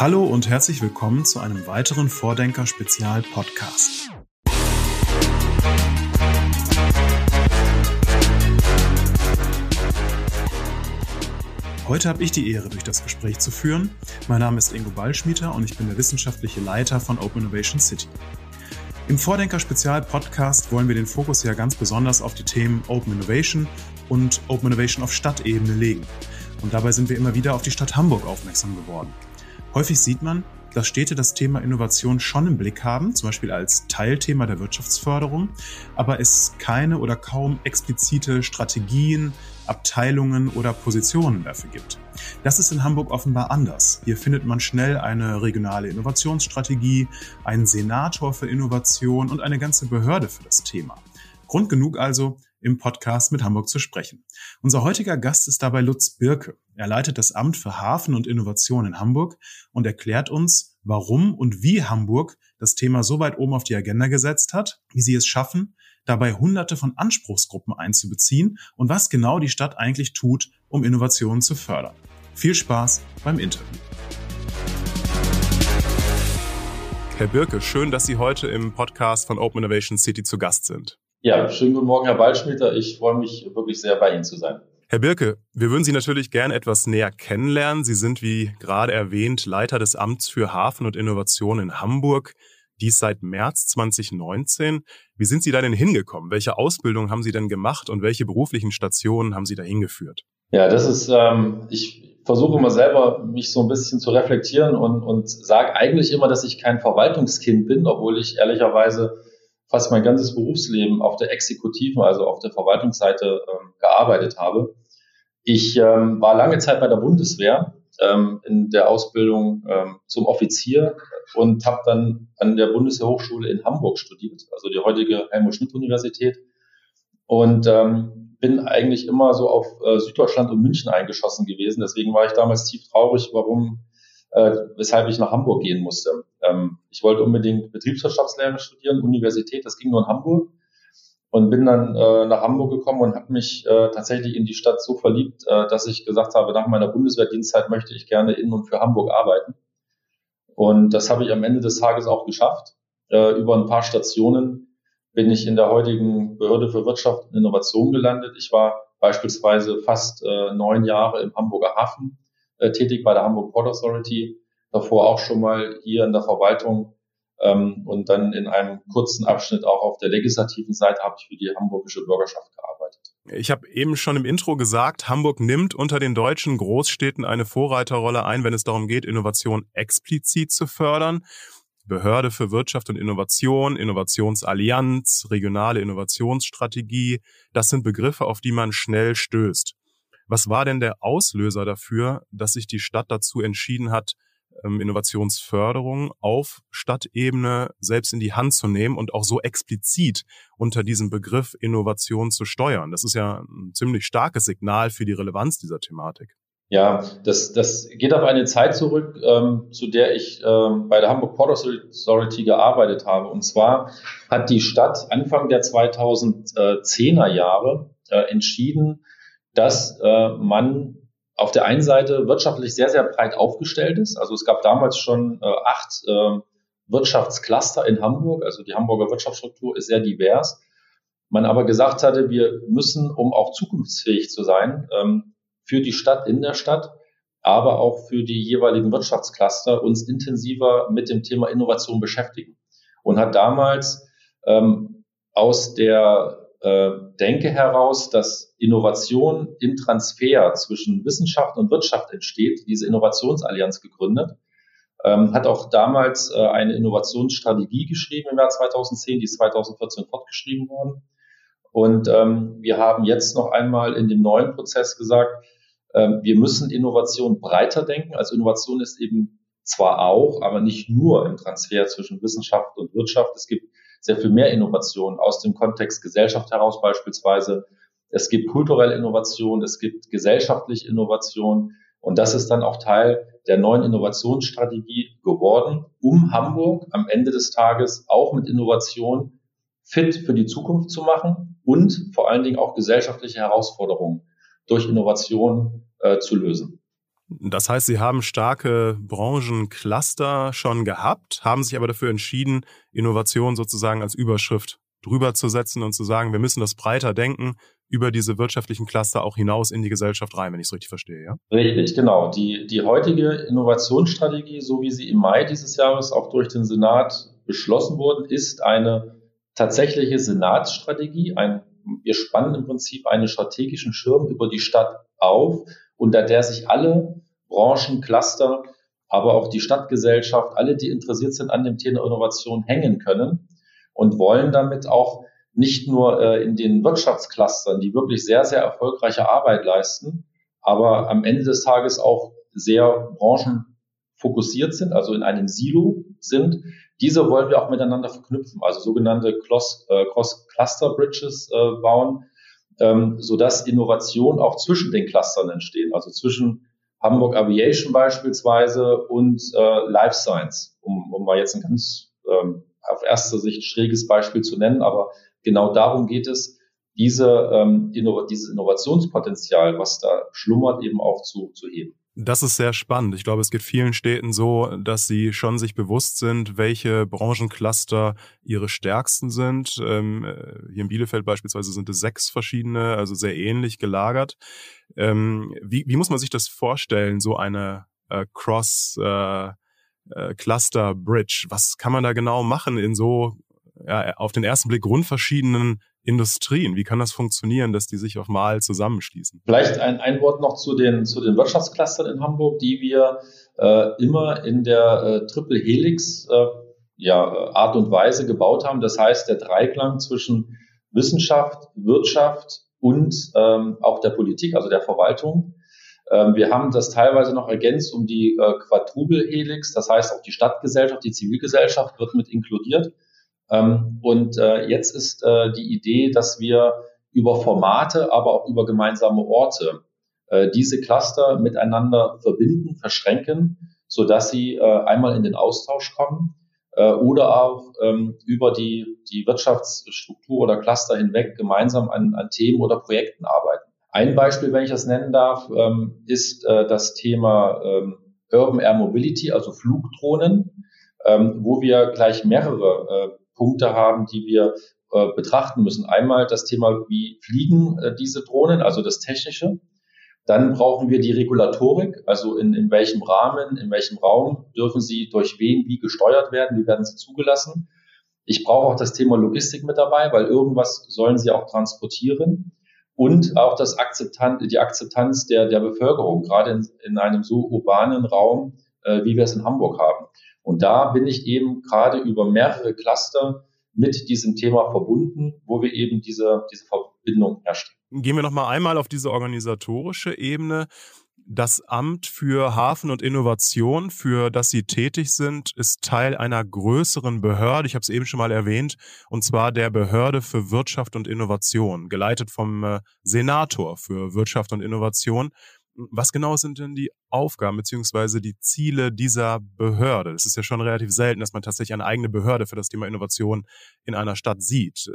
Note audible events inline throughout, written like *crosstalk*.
Hallo und herzlich willkommen zu einem weiteren Vordenker Spezial Podcast. Heute habe ich die Ehre, durch das Gespräch zu führen. Mein Name ist Ingo Ballschmieter und ich bin der wissenschaftliche Leiter von Open Innovation City. Im Vordenker Spezial Podcast wollen wir den Fokus ja ganz besonders auf die Themen Open Innovation und Open Innovation auf Stadtebene legen. Und dabei sind wir immer wieder auf die Stadt Hamburg aufmerksam geworden. Häufig sieht man, dass Städte das Thema Innovation schon im Blick haben, zum Beispiel als Teilthema der Wirtschaftsförderung, aber es keine oder kaum explizite Strategien, Abteilungen oder Positionen dafür gibt. Das ist in Hamburg offenbar anders. Hier findet man schnell eine regionale Innovationsstrategie, einen Senator für Innovation und eine ganze Behörde für das Thema. Grund genug also, im Podcast mit Hamburg zu sprechen. Unser heutiger Gast ist dabei Lutz Birke. Er leitet das Amt für Hafen und Innovation in Hamburg und erklärt uns, warum und wie Hamburg das Thema so weit oben auf die Agenda gesetzt hat, wie sie es schaffen, dabei hunderte von Anspruchsgruppen einzubeziehen und was genau die Stadt eigentlich tut, um Innovationen zu fördern. Viel Spaß beim Interview. Herr Birke, schön, dass Sie heute im Podcast von Open Innovation City zu Gast sind. Ja, schönen guten Morgen, Herr Waldschmieder. Ich freue mich wirklich sehr, bei Ihnen zu sein. Herr Birke, wir würden Sie natürlich gerne etwas näher kennenlernen. Sie sind, wie gerade erwähnt, Leiter des Amts für Hafen und Innovation in Hamburg. Dies seit März 2019. Wie sind Sie da denn hingekommen? Welche Ausbildung haben Sie denn gemacht und welche beruflichen Stationen haben Sie da hingeführt? Ja, das ist, ähm, ich versuche immer selber, mich so ein bisschen zu reflektieren und, und sage eigentlich immer, dass ich kein Verwaltungskind bin, obwohl ich ehrlicherweise fast mein ganzes Berufsleben auf der exekutiven, also auf der Verwaltungsseite ähm, gearbeitet habe. Ich ähm, war lange Zeit bei der Bundeswehr ähm, in der Ausbildung ähm, zum Offizier und habe dann an der Bundeswehrhochschule in Hamburg studiert, also die heutige Helmut-Schmidt-Universität. Und ähm, bin eigentlich immer so auf äh, Süddeutschland und München eingeschossen gewesen. Deswegen war ich damals tief traurig, warum äh, weshalb ich nach Hamburg gehen musste. Ähm, ich wollte unbedingt Betriebswirtschaftslehre studieren, Universität, das ging nur in Hamburg. Und bin dann äh, nach Hamburg gekommen und habe mich äh, tatsächlich in die Stadt so verliebt, äh, dass ich gesagt habe, nach meiner Bundeswehrdienstzeit möchte ich gerne in und für Hamburg arbeiten. Und das habe ich am Ende des Tages auch geschafft. Äh, über ein paar Stationen bin ich in der heutigen Behörde für Wirtschaft und Innovation gelandet. Ich war beispielsweise fast äh, neun Jahre im Hamburger Hafen äh, tätig bei der Hamburg Port Authority, davor auch schon mal hier in der Verwaltung ähm, und dann in einem kurzen Abschnitt auch auf der legislativen Seite habe ich für die hamburgische Bürgerschaft gearbeitet. Ich habe eben schon im Intro gesagt, Hamburg nimmt unter den deutschen Großstädten eine Vorreiterrolle ein, wenn es darum geht, Innovation explizit zu fördern. Behörde für Wirtschaft und Innovation, Innovationsallianz, regionale Innovationsstrategie, das sind Begriffe, auf die man schnell stößt. Was war denn der Auslöser dafür, dass sich die Stadt dazu entschieden hat, ähm, Innovationsförderung auf Stadtebene selbst in die Hand zu nehmen und auch so explizit unter diesem Begriff Innovation zu steuern? Das ist ja ein ziemlich starkes Signal für die Relevanz dieser Thematik. Ja, das, das geht auf eine Zeit zurück, ähm, zu der ich ähm, bei der Hamburg Port Authority gearbeitet habe. Und zwar hat die Stadt Anfang der 2010er Jahre äh, entschieden, dass äh, man auf der einen Seite wirtschaftlich sehr, sehr breit aufgestellt ist. Also es gab damals schon äh, acht äh, Wirtschaftscluster in Hamburg. Also die Hamburger Wirtschaftsstruktur ist sehr divers. Man aber gesagt hatte, wir müssen, um auch zukunftsfähig zu sein, ähm, für die Stadt in der Stadt, aber auch für die jeweiligen Wirtschaftscluster uns intensiver mit dem Thema Innovation beschäftigen. Und hat damals ähm, aus der äh, denke heraus, dass Innovation im Transfer zwischen Wissenschaft und Wirtschaft entsteht, diese Innovationsallianz gegründet, ähm, hat auch damals äh, eine Innovationsstrategie geschrieben im Jahr 2010, die ist 2014 fortgeschrieben worden. Und ähm, wir haben jetzt noch einmal in dem neuen Prozess gesagt, ähm, wir müssen Innovation breiter denken. Also Innovation ist eben zwar auch, aber nicht nur im Transfer zwischen Wissenschaft und Wirtschaft. Es gibt sehr viel mehr Innovation aus dem Kontext Gesellschaft heraus beispielsweise. Es gibt kulturelle Innovation, es gibt gesellschaftliche Innovation. Und das ist dann auch Teil der neuen Innovationsstrategie geworden, um Hamburg am Ende des Tages auch mit Innovation fit für die Zukunft zu machen und vor allen Dingen auch gesellschaftliche Herausforderungen durch Innovation äh, zu lösen. Das heißt, Sie haben starke Branchencluster schon gehabt, haben sich aber dafür entschieden, Innovation sozusagen als Überschrift drüber zu setzen und zu sagen, wir müssen das breiter denken, über diese wirtschaftlichen Cluster auch hinaus in die Gesellschaft rein, wenn ich es richtig verstehe, ja? Richtig, genau. Die, die heutige Innovationsstrategie, so wie sie im Mai dieses Jahres auch durch den Senat beschlossen wurde, ist eine tatsächliche Senatsstrategie. Ein, wir spannen im Prinzip einen strategischen Schirm über die Stadt auf, unter der sich alle Branchen, Cluster, aber auch die Stadtgesellschaft, alle, die interessiert sind an dem Thema Innovation, hängen können und wollen damit auch nicht nur äh, in den Wirtschaftsclustern, die wirklich sehr, sehr erfolgreiche Arbeit leisten, aber am Ende des Tages auch sehr branchenfokussiert sind, also in einem Silo sind. Diese wollen wir auch miteinander verknüpfen, also sogenannte äh, Cross-Cluster-Bridges äh, bauen, ähm, sodass Innovation auch zwischen den Clustern entstehen, also zwischen Hamburg Aviation beispielsweise und äh, Life Science, um, um mal jetzt ein ganz ähm, auf erster Sicht schräges Beispiel zu nennen, aber genau darum geht es, diese, ähm, Innov dieses Innovationspotenzial, was da schlummert, eben auch zu, zu heben. Das ist sehr spannend. Ich glaube, es geht vielen Städten so, dass sie schon sich bewusst sind, welche Branchencluster ihre stärksten sind. Ähm, äh, hier in Bielefeld beispielsweise sind es sechs verschiedene, also sehr ähnlich gelagert. Ähm, wie, wie muss man sich das vorstellen, so eine äh, Cross äh, äh, Cluster Bridge? Was kann man da genau machen in so ja, auf den ersten Blick grundverschiedenen Industrien? Wie kann das funktionieren, dass die sich auf Mal zusammenschließen? Vielleicht ein, ein Wort noch zu den, zu den Wirtschaftsclustern in Hamburg, die wir äh, immer in der äh, Triple Helix äh, ja, Art und Weise gebaut haben. Das heißt, der Dreiklang zwischen Wissenschaft, Wirtschaft und ähm, auch der Politik, also der Verwaltung. Ähm, wir haben das teilweise noch ergänzt um die äh, Quadruple Helix, das heißt auch die Stadtgesellschaft, die Zivilgesellschaft wird mit inkludiert. Ähm, und äh, jetzt ist äh, die Idee, dass wir über Formate, aber auch über gemeinsame Orte äh, diese Cluster miteinander verbinden, verschränken, so dass sie äh, einmal in den Austausch kommen äh, oder auch ähm, über die, die Wirtschaftsstruktur oder Cluster hinweg gemeinsam an, an Themen oder Projekten arbeiten. Ein Beispiel, wenn ich das nennen darf, ähm, ist äh, das Thema ähm, Urban Air Mobility, also Flugdrohnen, ähm, wo wir gleich mehrere äh, Punkte haben, die wir äh, betrachten müssen. Einmal das Thema, wie fliegen äh, diese Drohnen, also das Technische. Dann brauchen wir die Regulatorik, also in, in welchem Rahmen, in welchem Raum dürfen sie durch wen wie gesteuert werden, wie werden sie zugelassen. Ich brauche auch das Thema Logistik mit dabei, weil irgendwas sollen sie auch transportieren. Und auch das Akzeptanz, die Akzeptanz der, der Bevölkerung, gerade in, in einem so urbanen Raum, äh, wie wir es in Hamburg haben. Und da bin ich eben gerade über mehrere Cluster mit diesem Thema verbunden, wo wir eben diese, diese Verbindung herstellen. Gehen wir noch mal einmal auf diese organisatorische Ebene. Das Amt für Hafen und Innovation, für das Sie tätig sind, ist Teil einer größeren Behörde. Ich habe es eben schon mal erwähnt, und zwar der Behörde für Wirtschaft und Innovation, geleitet vom äh, Senator für Wirtschaft und Innovation. Was genau sind denn die Aufgaben beziehungsweise die Ziele dieser Behörde? Es ist ja schon relativ selten, dass man tatsächlich eine eigene Behörde für das Thema Innovation in einer Stadt sieht.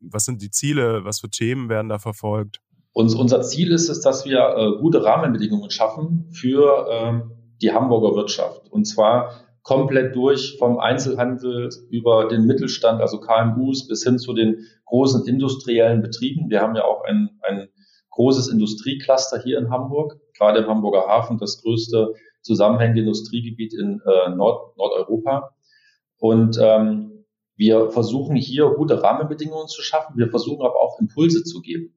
Was sind die Ziele? Was für Themen werden da verfolgt? Und unser Ziel ist es, dass wir äh, gute Rahmenbedingungen schaffen für ähm, die Hamburger Wirtschaft. Und zwar komplett durch vom Einzelhandel über den Mittelstand, also KMUs, bis hin zu den großen industriellen Betrieben. Wir haben ja auch ein, ein großes Industriecluster hier in Hamburg, gerade im Hamburger Hafen, das größte zusammenhängende Industriegebiet in äh, Nord Nordeuropa. Und ähm, wir versuchen hier gute Rahmenbedingungen zu schaffen. Wir versuchen aber auch Impulse zu geben.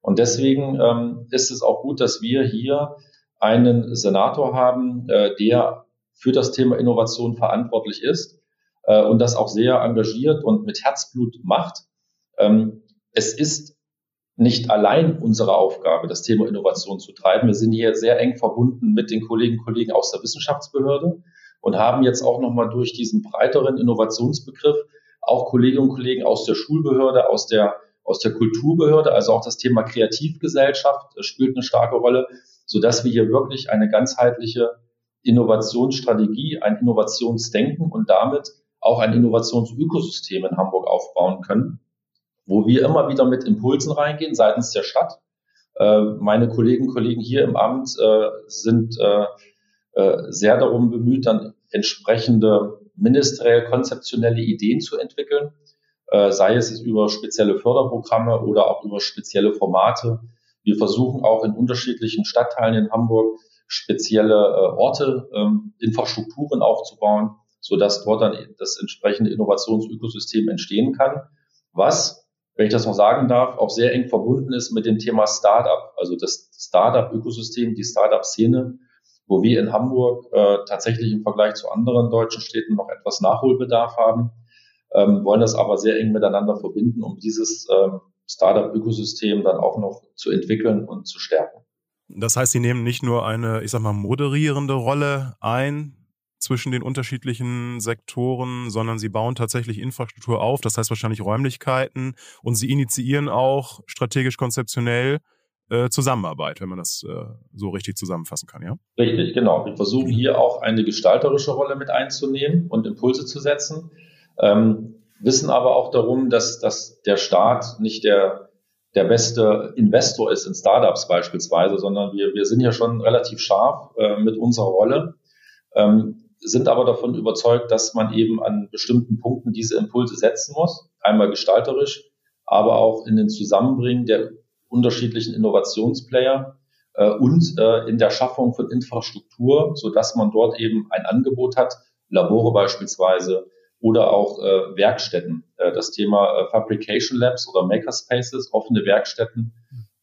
Und deswegen ähm, ist es auch gut, dass wir hier einen Senator haben, äh, der für das Thema Innovation verantwortlich ist äh, und das auch sehr engagiert und mit Herzblut macht. Ähm, es ist nicht allein unsere Aufgabe, das Thema Innovation zu treiben. Wir sind hier sehr eng verbunden mit den Kolleginnen und Kollegen aus der Wissenschaftsbehörde und haben jetzt auch nochmal durch diesen breiteren Innovationsbegriff auch Kolleginnen und Kollegen aus der Schulbehörde, aus der, aus der Kulturbehörde, also auch das Thema Kreativgesellschaft spielt eine starke Rolle, so dass wir hier wirklich eine ganzheitliche Innovationsstrategie, ein Innovationsdenken und damit auch ein Innovationsökosystem in Hamburg aufbauen können wo wir immer wieder mit Impulsen reingehen seitens der Stadt, Äh, meine Kolleginnen und Kollegen hier im Amt äh, sind äh, äh, sehr darum bemüht, dann entsprechende ministeriell konzeptionelle Ideen zu entwickeln, äh, sei es über spezielle Förderprogramme oder auch über spezielle Formate. Wir versuchen auch in unterschiedlichen Stadtteilen in Hamburg spezielle äh, Orte, ähm, Infrastrukturen aufzubauen, so dass dort dann das entsprechende Innovationsökosystem entstehen kann, was, wenn ich das noch sagen darf, auch sehr eng verbunden ist mit dem Thema Startup, also das Startup-Ökosystem, die Startup-Szene, wo wir in Hamburg äh, tatsächlich im Vergleich zu anderen deutschen Städten noch etwas Nachholbedarf haben, ähm, wollen das aber sehr eng miteinander verbinden, um dieses ähm, Startup-Ökosystem dann auch noch zu entwickeln und zu stärken. Das heißt, Sie nehmen nicht nur eine, ich sag mal, moderierende Rolle ein zwischen den unterschiedlichen Sektoren, sondern Sie bauen tatsächlich Infrastruktur auf, das heißt wahrscheinlich Räumlichkeiten und Sie initiieren auch strategisch konzeptionell äh, Zusammenarbeit, wenn man das äh, so richtig zusammenfassen kann, ja? Richtig, genau. Wir versuchen hier auch eine gestalterische Rolle mit einzunehmen und Impulse zu setzen, ähm, wissen aber auch darum, dass, dass der Staat nicht der der beste Investor ist in Startups beispielsweise, sondern wir, wir sind ja schon relativ scharf äh, mit unserer Rolle, ähm, sind aber davon überzeugt, dass man eben an bestimmten Punkten diese Impulse setzen muss, einmal gestalterisch, aber auch in den Zusammenbringen der unterschiedlichen Innovationsplayer äh, und äh, in der Schaffung von Infrastruktur, so dass man dort eben ein Angebot hat, Labore beispielsweise, oder auch äh, Werkstätten. Äh, das Thema äh, Fabrication Labs oder Makerspaces, offene Werkstätten,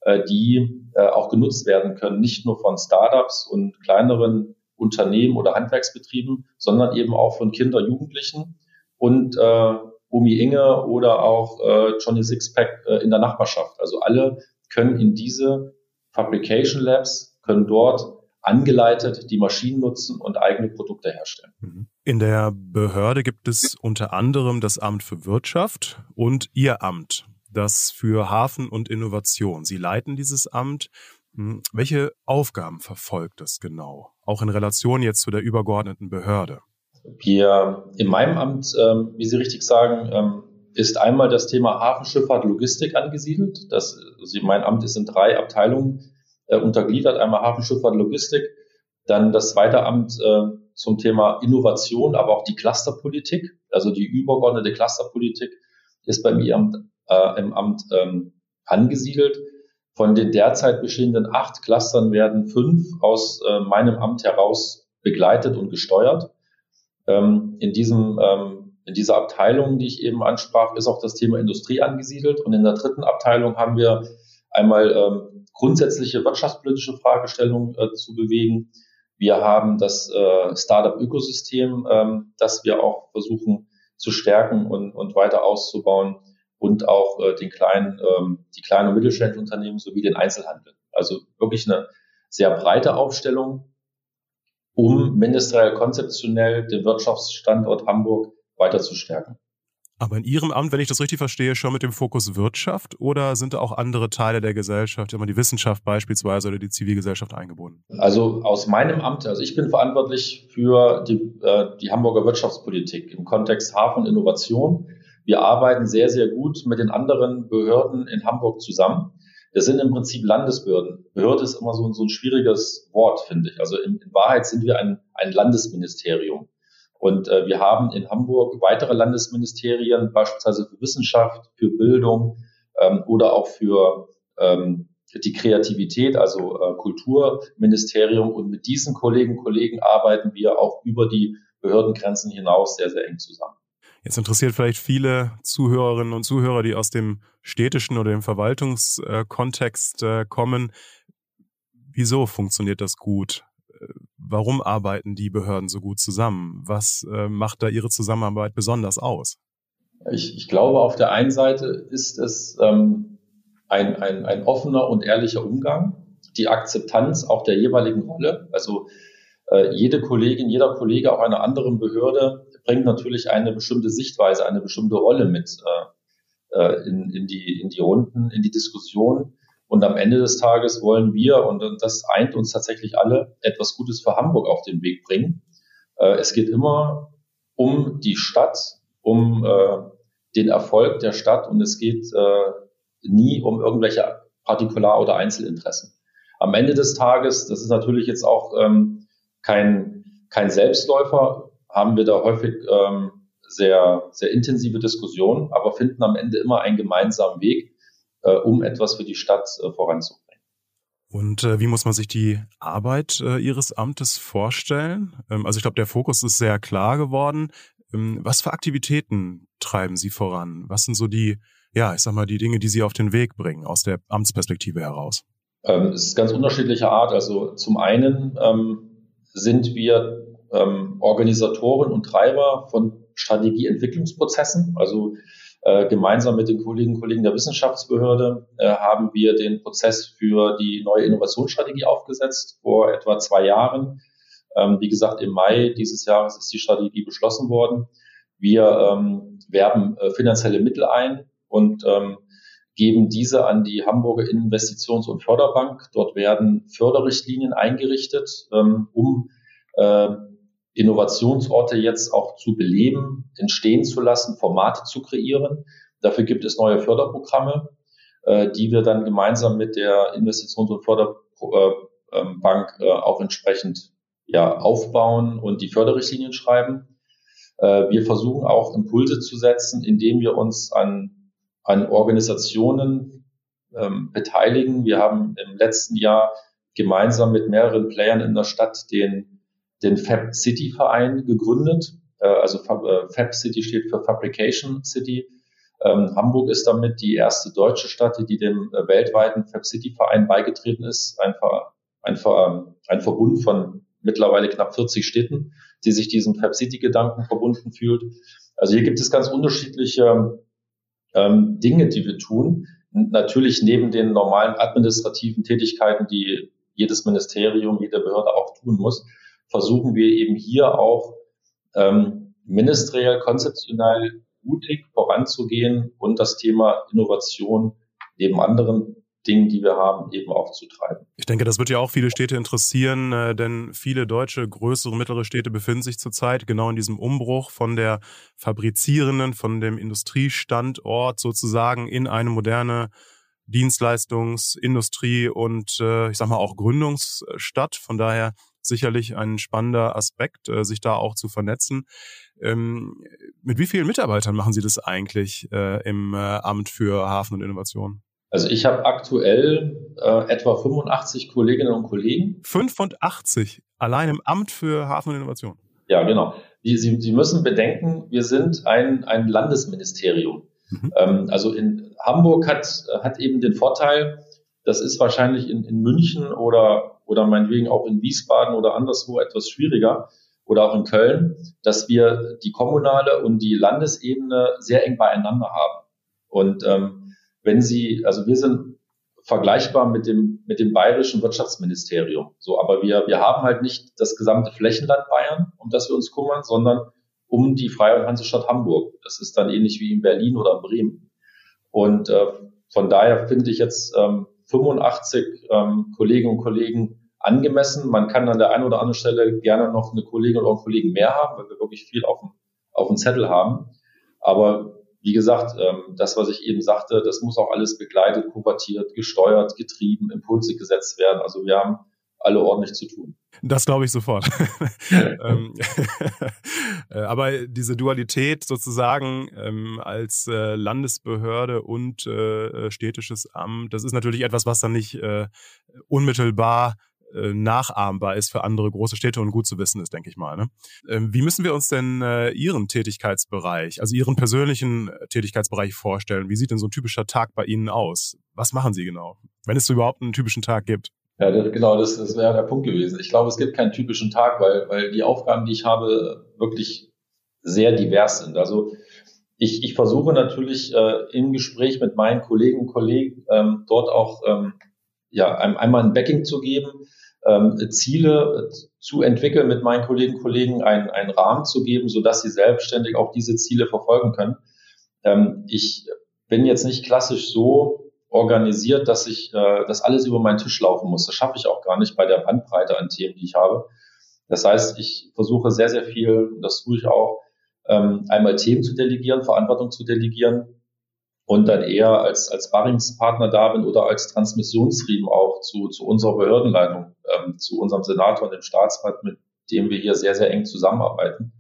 äh, die auch genutzt werden können, nicht nur von Startups und kleineren Unternehmen oder Handwerksbetrieben, sondern eben auch von Kinder, Jugendlichen und äh, Omi Inge oder auch äh, Johnny Sixpack äh, in der Nachbarschaft. Also alle können in diese Fabrication Labs, können dort angeleitet die Maschinen nutzen und eigene Produkte herstellen. Mhm. In der Behörde gibt es unter anderem das Amt für Wirtschaft und Ihr Amt, das für Hafen und Innovation. Sie leiten dieses Amt. Hm, welche Aufgaben verfolgt es genau? Auch in Relation jetzt zu der übergeordneten Behörde. Wir in meinem Amt, ähm, wie Sie richtig sagen, ähm, ist einmal das Thema Hafenschifffahrt, Logistik angesiedelt. Das, also mein Amt ist in drei Abteilungen äh, untergliedert, einmal Hafenschifffahrt, Logistik, dann das zweite Amt äh, zum Thema Innovation, aber auch die Clusterpolitik, also die übergeordnete Clusterpolitik ist bei mir Amt, äh, im Amt ähm, angesiedelt. Von den derzeit bestehenden acht Clustern werden fünf aus äh, meinem Amt heraus begleitet und gesteuert. Ähm, in diesem ähm, in dieser Abteilung, die ich eben ansprach, ist auch das Thema Industrie angesiedelt. Und in der dritten Abteilung haben wir einmal ähm, grundsätzliche wirtschaftspolitische Fragestellungen äh, zu bewegen. Wir haben das äh, Startup-Ökosystem, ähm, das wir auch versuchen zu stärken und, und weiter auszubauen und auch äh, den kleinen, ähm, die kleinen und mittelständischen Unternehmen sowie den Einzelhandel. Also wirklich eine sehr breite Aufstellung, um ministeriell konzeptionell den Wirtschaftsstandort Hamburg weiter zu stärken. Aber in Ihrem Amt, wenn ich das richtig verstehe, schon mit dem Fokus Wirtschaft oder sind da auch andere Teile der Gesellschaft, immer die Wissenschaft beispielsweise oder die Zivilgesellschaft eingebunden? Also aus meinem Amt, also ich bin verantwortlich für die, äh, die Hamburger Wirtschaftspolitik im Kontext Hafen und Innovation. Wir arbeiten sehr, sehr gut mit den anderen Behörden in Hamburg zusammen. Das sind im Prinzip Landesbehörden. Behörde ist immer so, so ein schwieriges Wort, finde ich. Also in, in Wahrheit sind wir ein, ein Landesministerium. Und äh, wir haben in Hamburg weitere Landesministerien, beispielsweise für Wissenschaft, für Bildung ähm, oder auch für ähm, die Kreativität, also äh, Kulturministerium. Und mit diesen Kolleginnen und Kollegen arbeiten wir auch über die Behördengrenzen hinaus sehr, sehr eng zusammen. Jetzt interessiert vielleicht viele Zuhörerinnen und Zuhörer, die aus dem städtischen oder dem Verwaltungskontext äh, kommen. Wieso funktioniert das gut? warum arbeiten die Behörden so gut zusammen? Was äh, macht da ihre Zusammenarbeit besonders aus? Ich, ich glaube, auf der einen Seite ist es ähm, ein, ein, ein offener und ehrlicher Umgang, die Akzeptanz auch der jeweiligen Rolle. Also äh, jede Kollegin, jeder Kollege auch einer anderen Behörde bringt natürlich eine bestimmte Sichtweise, eine bestimmte Rolle mit äh, äh in, in, die, in die Runden, in die Diskussion. Und am Ende des Tages wollen wir, und das eint uns tatsächlich alle, etwas Gutes für Hamburg auf den Weg bringen. Äh, es geht immer um die Stadt, um äh, den Erfolg der Stadt und es geht äh, nie um irgendwelche Partikular- oder Einzelinteressen. Am Ende des Tages, das ist natürlich jetzt auch ähm, kein, kein Selbstläufer, haben wir da häufig ähm, sehr, sehr intensive Diskussionen, aber finden am Ende immer einen gemeinsamen Weg, äh, um etwas für die Stadt äh, voranzubringen. Und äh, wie muss man sich die Arbeit äh, Ihres Amtes vorstellen? Ähm, also ich glaube, der Fokus ist sehr klar geworden. Ähm, was für Aktivitäten treiben Sie voran? Was sind so die, ja, ich sag mal, die Dinge, die Sie auf den Weg bringen aus der Amtsperspektive heraus? Ähm, es ist ganz unterschiedlicher Art. Also zum einen ähm, sind wir ähm, Organisatoren und Treiber von Strategieentwicklungsprozessen. Also äh, gemeinsam mit den Kolleginnen und Kollegen der Wissenschaftsbehörde äh, haben wir den Prozess für die neue Innovationsstrategie aufgesetzt vor etwa zwei Jahren. Ähm, wie gesagt, im Mai dieses Jahres ist die Strategie beschlossen worden. Wir ähm, werben äh, finanzielle Mittel ein und ähm, geben diese an die Hamburger Investitions- und Förderbank. Dort werden Förderrichtlinien eingerichtet, ähm, um äh, Innovationsorte jetzt auch zu beleben, entstehen zu lassen, Formate zu kreieren. Dafür gibt es neue Förderprogramme, äh, die wir dann gemeinsam mit der Investitions- und Förderbank äh, auch entsprechend ja, aufbauen und die Förderrichtlinien schreiben. Wir versuchen auch Impulse zu setzen, indem wir uns an an Organisationen ähm, beteiligen. Wir haben im letzten Jahr gemeinsam mit mehreren Playern in der Stadt den, den Fab City Verein gegründet. Äh, also Fab, äh, Fab City steht für Fabrication City. Ähm, Hamburg ist damit die erste deutsche Stadt, die dem äh, weltweiten Fab City Verein beigetreten ist. Ein, ein, ähm, ein Verbund von mittlerweile knapp 40 Städten, die sich diesem Fab City Gedanken verbunden fühlt. Also hier gibt es ganz unterschiedliche ähm, Dinge, die wir tun. Natürlich neben den normalen administrativen Tätigkeiten, die jedes Ministerium, jede Behörde auch tun muss, versuchen wir eben hier auch ähm, ministeriell, konzeptionell mutig voranzugehen und das Thema Innovation neben anderen Dingen, die wir haben, eben aufzutreiben. Ich denke, das wird ja auch viele Städte interessieren, äh, denn viele deutsche, größere, mittlere Städte befinden sich zurzeit genau in diesem Umbruch von der fabrizierenden, von dem Industriestandort sozusagen in eine moderne Dienstleistungs-, Industrie- und äh, ich sag mal auch Gründungsstadt. Von daher sicherlich ein spannender Aspekt, äh, sich da auch zu vernetzen. Ähm, mit wie vielen Mitarbeitern machen Sie das eigentlich im Amt für Hafen und Innovation? Also ich habe aktuell äh, etwa 85 Kolleginnen und Kollegen. 85 allein im Amt für Hafen und Innovation. Ja, genau. Sie, Sie müssen bedenken, wir sind ein, ein Landesministerium. Mhm. Ähm, also in Hamburg hat, hat eben den Vorteil, das ist wahrscheinlich in, in München oder, oder meinetwegen auch in Wiesbaden oder anderswo etwas schwieriger oder auch in Köln, dass wir die kommunale und die Landesebene sehr eng beieinander haben. Und ähm, wenn Sie, also wir sind vergleichbar mit dem, mit dem bayerischen Wirtschaftsministerium. So, aber wir, wir haben halt nicht das gesamte Flächenland Bayern, um das wir uns kümmern, sondern um die Freie und Hansestadt Hamburg. Das ist dann ähnlich wie in Berlin oder in Bremen. Und äh, von daher finde ich jetzt ähm, 85 ähm, Kolleginnen und Kollegen angemessen. Man kann an der einen oder anderen Stelle gerne noch eine Kollegin oder einen Kollegen mehr haben, weil wir wirklich viel auf dem, auf dem Zettel haben. Aber wie gesagt, ähm, das, was ich eben sagte, das muss auch alles begleitet, kuratiert, gesteuert, getrieben, Impulse gesetzt werden. Also wir haben alle ordentlich zu tun. Das glaube ich sofort. *laughs* *laughs* Ähm, *laughs* äh, aber diese Dualität sozusagen ähm, als äh, Landesbehörde und äh, städtisches Amt, das ist natürlich etwas, was dann nicht äh, unmittelbar äh, nachahmbar ist für andere große Städte und gut zu wissen ist, denke ich mal. Ne? Ähm, wie müssen wir uns denn äh, Ihren Tätigkeitsbereich, also Ihren persönlichen äh, Tätigkeitsbereich vorstellen? Wie sieht denn so ein typischer Tag bei Ihnen aus? Was machen Sie genau, wenn es überhaupt einen typischen Tag gibt? Ja, das, genau, das, das wäre der Punkt gewesen. Ich glaube, es gibt keinen typischen Tag, weil, weil die Aufgaben, die ich habe, wirklich sehr divers sind. Also ich, ich versuche natürlich äh, im Gespräch mit meinen Kollegen und Kollegen ähm, dort auch ähm, ja, einmal ein Backing zu geben, ähm, Ziele zu entwickeln mit meinen Kolleginnen und Kollegen, einen, einen Rahmen zu geben, so dass sie selbstständig auch diese Ziele verfolgen können. Ähm, ich bin jetzt nicht klassisch so organisiert, dass ich äh, das alles über meinen Tisch laufen muss. Das schaffe ich auch gar nicht bei der Bandbreite an Themen, die ich habe. Das heißt, ich versuche sehr, sehr viel, und das tue ich auch, ähm, einmal Themen zu delegieren, Verantwortung zu delegieren und dann eher als, als Barringspartner da bin oder als Transmissionsriemen auch zu, zu unserer Behördenleitung, ähm, zu unserem Senator und dem Staatsrat, mit dem wir hier sehr, sehr eng zusammenarbeiten.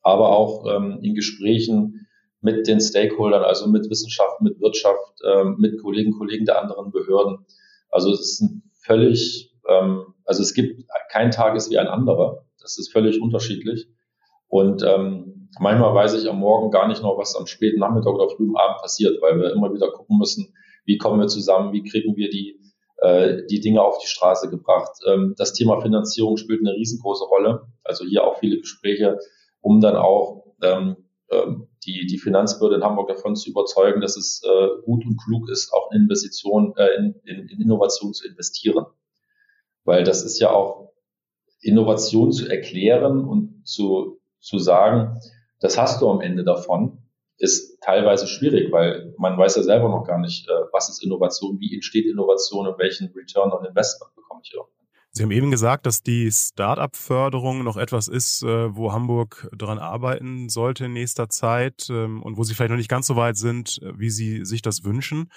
Aber auch ähm, in Gesprächen mit den Stakeholdern, also mit Wissenschaft, mit Wirtschaft, ähm, mit Kollegen, Kollegen der anderen Behörden. Also es ist ein völlig, ähm, also es gibt kein Tag ist wie ein anderer. Das ist völlig unterschiedlich. Und ähm, manchmal weiß ich am Morgen gar nicht noch, was am späten Nachmittag oder frühen Abend passiert, weil wir immer wieder gucken müssen, wie kommen wir zusammen, wie kriegen wir die, äh, die Dinge auf die Straße gebracht. Das Thema Finanzierung spielt eine riesengroße Rolle. Also hier auch viele Gespräche, um dann auch ähm, die, die Finanzbehörde in Hamburg davon zu überzeugen, dass es äh, gut und klug ist, auch in Investitionen, äh, in, in, in Innovation zu investieren. Weil das ist ja auch Innovation zu erklären und zu zu sagen, das hast du am Ende davon, ist teilweise schwierig, weil man weiß ja selber noch gar nicht, äh, was ist Innovation, wie entsteht Innovation und welchen Return on Investment bekomme ich irgendwann. Sie haben eben gesagt, dass die Start-up-Förderung noch etwas ist, äh, wo Hamburg daran arbeiten sollte in nächster Zeit ähm, und wo Sie vielleicht noch nicht ganz so weit sind, äh, wie Sie sich das wünschen.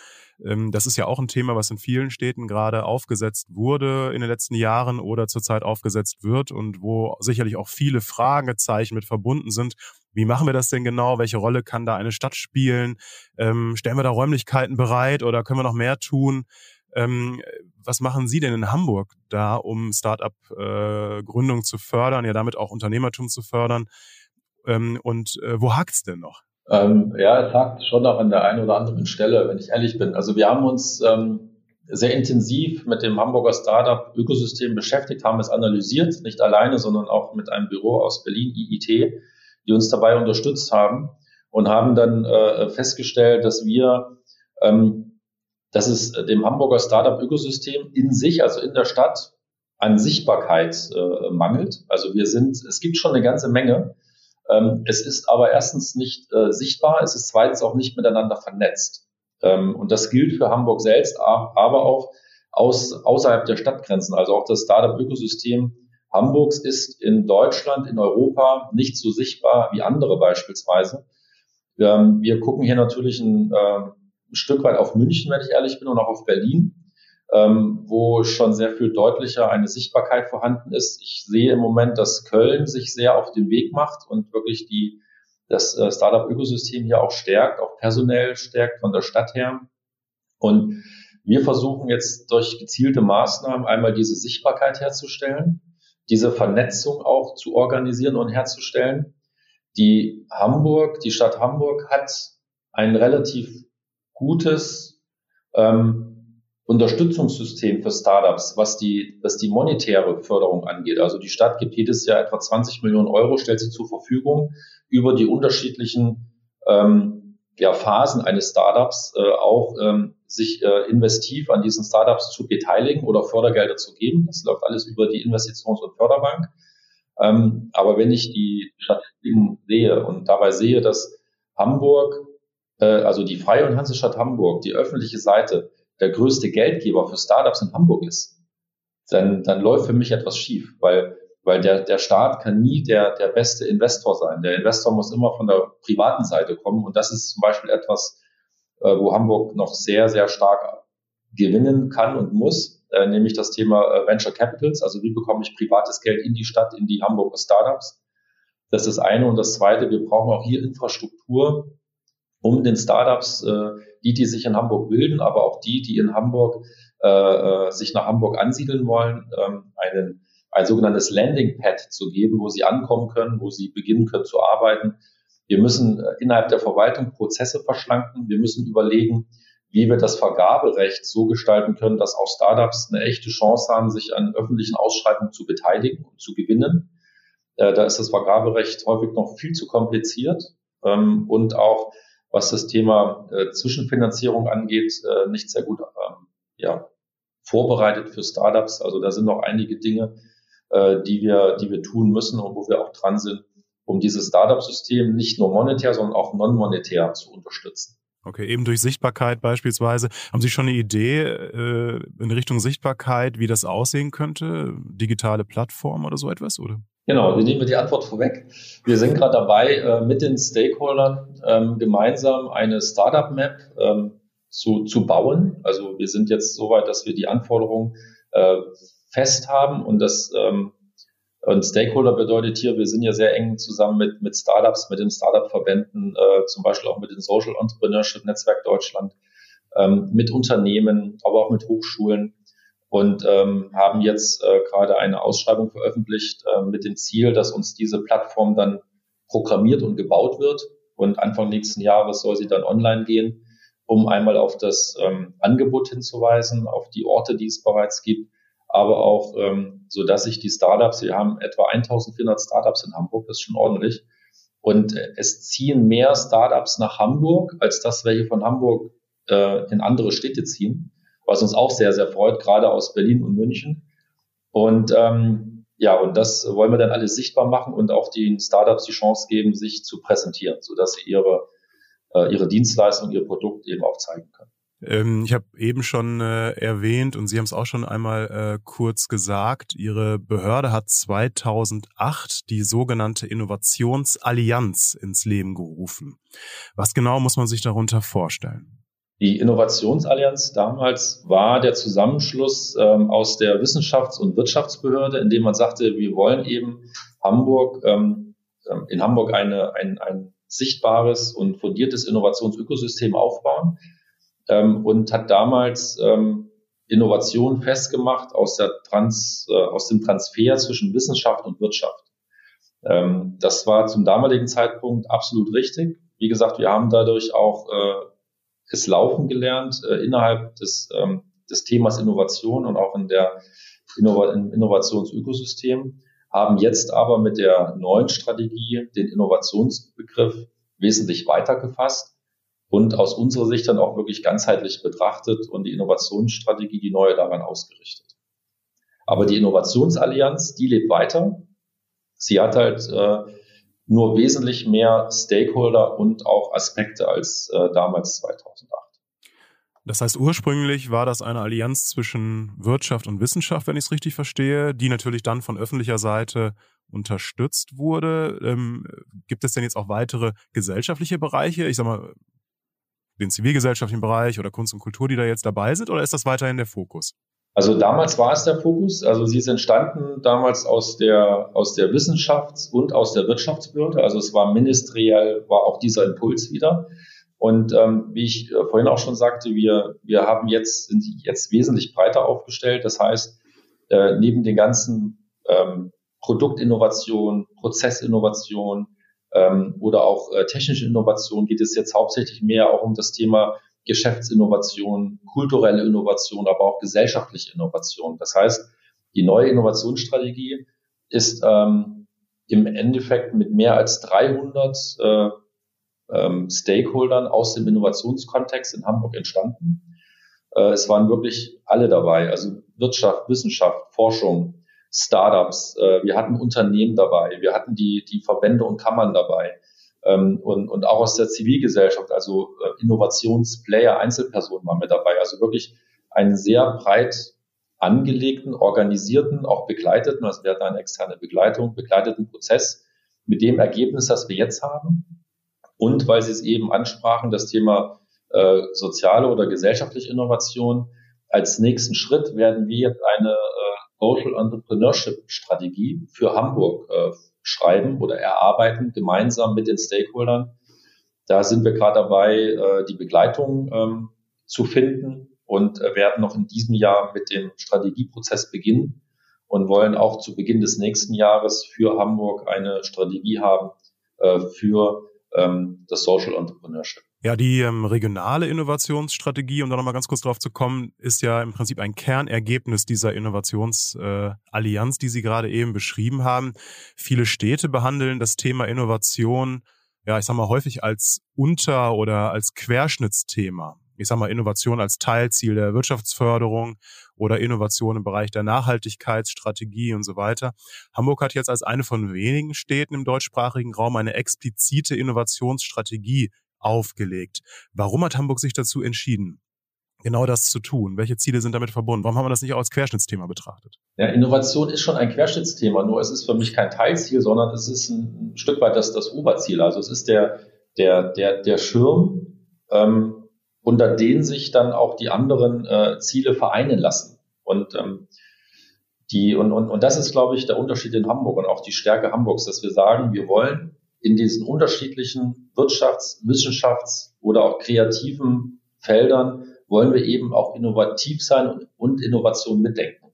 Ähm, das ist ja auch ein Thema, was in vielen Städten gerade aufgesetzt wurde in den letzten Jahren oder zurzeit aufgesetzt wird und wo sicherlich auch viele Fragezeichen mit verbunden sind. Wie machen wir das denn genau? Welche Rolle kann da eine Stadt spielen? Ähm, stellen wir da Räumlichkeiten bereit oder können wir noch mehr tun? Ähm, was machen Sie denn in Hamburg da, um Start-up-Gründung äh, zu fördern, ja damit auch Unternehmertum zu fördern? Ähm, und äh, wo hakt's denn noch? Ähm, ja, es hakt schon auch an der einen oder anderen Stelle, wenn ich ehrlich bin. Also wir haben uns ähm, sehr intensiv mit dem Hamburger Startup-Ökosystem beschäftigt, haben es analysiert, nicht alleine, sondern auch mit einem Büro aus Berlin, IIT, die uns dabei unterstützt haben und haben dann äh, festgestellt, dass wir ähm, dass es dem Hamburger Startup-Ökosystem in sich, also in der Stadt, an Sichtbarkeit äh, mangelt. Also wir sind, es gibt schon eine ganze Menge. Ähm, es ist aber erstens nicht äh, sichtbar, es ist zweitens auch nicht miteinander vernetzt. Ähm, und das gilt für Hamburg selbst, aber auch aus, außerhalb der Stadtgrenzen. Also auch das Startup-Ökosystem Hamburgs ist in Deutschland, in Europa nicht so sichtbar wie andere beispielsweise. Ähm, wir gucken hier natürlich ein, äh, ein Stück weit auf München, wenn ich ehrlich bin, und auch auf Berlin, ähm, wo schon sehr viel deutlicher eine Sichtbarkeit vorhanden ist. Ich sehe im Moment, dass Köln sich sehr auf den Weg macht und wirklich die, das äh, Startup-Ökosystem hier auch stärkt, auch personell stärkt von der Stadt her. Und wir versuchen jetzt durch gezielte Maßnahmen einmal diese Sichtbarkeit herzustellen, diese Vernetzung auch zu organisieren und herzustellen. Die Hamburg, die Stadt Hamburg hat einen relativ gutes ähm, Unterstützungssystem für Startups, was die, was die monetäre Förderung angeht. Also die Stadt gibt jedes Jahr etwa 20 Millionen Euro, stellt sie zur Verfügung über die unterschiedlichen ähm, ja, Phasen eines Startups äh, auch ähm, sich äh, investiv an diesen Startups zu beteiligen oder Fördergelder zu geben. Das läuft alles über die Investitions- und Förderbank. Ähm, aber wenn ich die Statistiken sehe und dabei sehe, dass Hamburg äh, also die Freie und Hansestadt Hamburg, die öffentliche Seite, der größte Geldgeber für Startups in Hamburg ist, dann, dann läuft für mich etwas schief, weil, weil der, der Staat kann nie der, der beste Investor sein. Der Investor muss immer von der privaten Seite kommen und das ist zum Beispiel etwas, äh, wo Hamburg noch sehr, sehr stark gewinnen kann und muss, äh, nämlich das Thema äh, Venture Capitals. Also wie bekomme ich privates Geld in die Stadt, in die Hamburger Startups? Das ist das eine. Und das zweite, wir brauchen auch hier Infrastruktur, um den Startups, äh, die, die sich in Hamburg bilden, aber auch die, die in Hamburg äh, äh, sich nach Hamburg ansiedeln wollen, ähm, einen, ein sogenanntes Landing Pad zu geben, wo sie ankommen können, wo sie beginnen können zu arbeiten. Wir müssen äh, innerhalb der Verwaltung Prozesse verschlanken. Wir müssen überlegen, wie wir das Vergaberecht so gestalten können, dass auch Startups eine echte Chance haben, sich an öffentlichen Ausschreibungen zu beteiligen und zu gewinnen. Äh, da ist das Vergaberecht häufig noch viel zu kompliziert ähm, und auch was das Thema äh, Zwischenfinanzierung angeht, äh, nicht sehr gut ähm, ja, vorbereitet für Startups. Also da sind noch einige Dinge, äh, die wir, die wir tun müssen und wo wir auch dran sind, um dieses Startup-System nicht nur monetär, sondern auch non-monetär zu unterstützen. Okay, eben durch Sichtbarkeit beispielsweise. Haben Sie schon eine Idee äh, in Richtung Sichtbarkeit, wie das aussehen könnte? Digitale Plattform oder so etwas, oder? Genau, wir nehmen die Antwort vorweg. Wir sind gerade dabei, äh, mit den Stakeholdern ähm, gemeinsam eine Startup-Map ähm, zu, zu bauen. Also wir sind jetzt so weit, dass wir die Anforderungen äh, fest haben und das ähm, und Stakeholder bedeutet hier, wir sind ja sehr eng zusammen mit, mit Startups, mit den Startup-Verbänden, äh, zum Beispiel auch mit dem Social Entrepreneurship Netzwerk Deutschland, ähm, mit Unternehmen, aber auch mit Hochschulen und ähm, haben jetzt äh, gerade eine Ausschreibung veröffentlicht äh, mit dem Ziel, dass uns diese Plattform dann programmiert und gebaut wird. Und Anfang nächsten Jahres soll sie dann online gehen, um einmal auf das ähm, Angebot hinzuweisen, auf die Orte, die es bereits gibt, aber auch ähm, so, dass sich die Startups, wir haben etwa 1400 Startups in Hamburg, das ist schon ordentlich. Und äh, es ziehen mehr Startups nach Hamburg, als das welche von Hamburg äh, in andere Städte ziehen, was uns auch sehr, sehr freut, gerade aus Berlin und München. Und ähm, ja, und das wollen wir dann alles sichtbar machen und auch den Startups die Chance geben, sich zu präsentieren, sodass sie ihre, äh, ihre Dienstleistung, ihr Produkt eben auch zeigen können. Ähm, ich habe eben schon äh, erwähnt und Sie haben es auch schon einmal äh, kurz gesagt, Ihre Behörde hat 2008 die sogenannte Innovationsallianz ins Leben gerufen. Was genau muss man sich darunter vorstellen? Die Innovationsallianz damals war der Zusammenschluss ähm, aus der Wissenschafts- und Wirtschaftsbehörde, in dem man sagte, wir wollen eben Hamburg, ähm, ähm in Hamburg eine, ein, ein sichtbares und fundiertes Innovationsökosystem aufbauen ähm, und hat damals ähm, Innovation festgemacht aus, der Trans, äh, aus dem Transfer zwischen Wissenschaft und Wirtschaft. Ähm, das war zum damaligen Zeitpunkt absolut richtig. Wie gesagt, wir haben dadurch auch äh, es laufen gelernt äh, innerhalb des, ähm, des Themas Innovation und auch in der Innova Innovationsökosystem, haben jetzt aber mit der neuen Strategie den Innovationsbegriff wesentlich weiter gefasst und aus unserer Sicht dann auch wirklich ganzheitlich betrachtet und die Innovationsstrategie, die neue daran ausgerichtet. Aber die Innovationsallianz, die lebt weiter. Sie hat halt äh, nur wesentlich mehr Stakeholder und auch Aspekte als äh, damals 2008. Das heißt, ursprünglich war das eine Allianz zwischen Wirtschaft und Wissenschaft, wenn ich es richtig verstehe, die natürlich dann von öffentlicher Seite unterstützt wurde. Ähm, gibt es denn jetzt auch weitere gesellschaftliche Bereiche? Ich sag mal, den zivilgesellschaftlichen Bereich oder Kunst und Kultur, die da jetzt dabei sind, oder ist das weiterhin der Fokus? Also damals war es der Fokus. Also sie ist entstanden damals aus der, aus der Wissenschafts- und aus der Wirtschaftsbehörde. Also es war ministeriell, war auch dieser Impuls wieder. Und ähm, wie ich äh, vorhin auch schon sagte, wir, wir haben jetzt, sind jetzt wesentlich breiter aufgestellt. Das heißt, äh, neben den ganzen ähm, Produktinnovation, Prozessinnovation, ähm, oder auch äh, technische Innovation geht es jetzt hauptsächlich mehr auch um das Thema Geschäftsinnovation, kulturelle Innovation, aber auch gesellschaftliche Innovation. Das heißt, die neue Innovationsstrategie ist ähm, im Endeffekt mit mehr als 300 äh, ähm, Stakeholdern aus dem Innovationskontext in Hamburg entstanden. Äh, es waren wirklich alle dabei, also Wirtschaft, Wissenschaft, Forschung, Startups, äh, wir hatten Unternehmen dabei, wir hatten die, die Verbände und Kammern dabei ähm, und, und auch aus der Zivilgesellschaft, also äh, Innovationsplayer, Einzelpersonen waren mit dabei. Also wirklich einen sehr breit angelegten, organisierten, auch begleiteten, also wir hatten eine externe Begleitung, begleiteten Prozess mit dem Ergebnis, das wir jetzt haben. Und weil Sie es eben ansprachen, das Thema äh, soziale oder gesellschaftliche Innovation. Als nächsten Schritt werden wir jetzt eine Social Entrepreneurship Strategie für Hamburg äh, schreiben oder erarbeiten, gemeinsam mit den Stakeholdern. Da sind wir gerade dabei, äh, die Begleitung ähm, zu finden und äh, werden noch in diesem Jahr mit dem Strategieprozess beginnen und wollen auch zu Beginn des nächsten Jahres für Hamburg eine Strategie haben äh, für ähm, das Social Entrepreneurship. Ja, die ähm, regionale Innovationsstrategie, um da nochmal ganz kurz drauf zu kommen, ist ja im Prinzip ein Kernergebnis dieser Innovationsallianz, äh, die Sie gerade eben beschrieben haben. Viele Städte behandeln das Thema Innovation, ja, ich sag mal, häufig als Unter- oder als Querschnittsthema. Ich sag mal, Innovation als Teilziel der Wirtschaftsförderung oder Innovation im Bereich der Nachhaltigkeitsstrategie und so weiter. Hamburg hat jetzt als eine von wenigen Städten im deutschsprachigen Raum eine explizite Innovationsstrategie aufgelegt. Warum hat Hamburg sich dazu entschieden? genau das zu tun? Welche Ziele sind damit verbunden? Warum haben wir das nicht auch als Querschnittsthema betrachtet? Ja, Innovation ist schon ein Querschnittsthema, nur es ist für mich kein Teilziel, sondern es ist ein Stück weit das, das Oberziel. Also es ist der, der, der, der Schirm, ähm, unter den sich dann auch die anderen äh, Ziele vereinen lassen. Und ähm, die, und, und, und das ist, glaube ich, der Unterschied in Hamburg und auch die Stärke Hamburgs, dass wir sagen, wir wollen in diesen unterschiedlichen Wirtschafts-, Wissenschafts- oder auch kreativen Feldern wollen wir eben auch innovativ sein und Innovation mitdenken.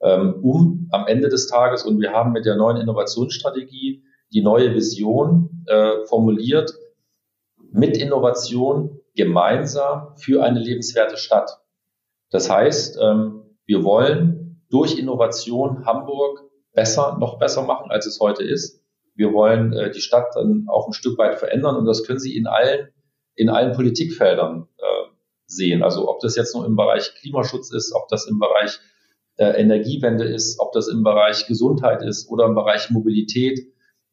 Ähm, um am Ende des Tages, und wir haben mit der neuen Innovationsstrategie die neue Vision äh, formuliert, mit Innovation gemeinsam für eine lebenswerte Stadt. Das heißt, ähm, wir wollen durch Innovation Hamburg besser, noch besser machen, als es heute ist. Wir wollen äh, die Stadt dann auch ein Stück weit verändern und das können Sie in allen, in allen Politikfeldern äh, sehen. Also ob das jetzt nur im Bereich Klimaschutz ist, ob das im Bereich äh, Energiewende ist, ob das im Bereich Gesundheit ist oder im Bereich Mobilität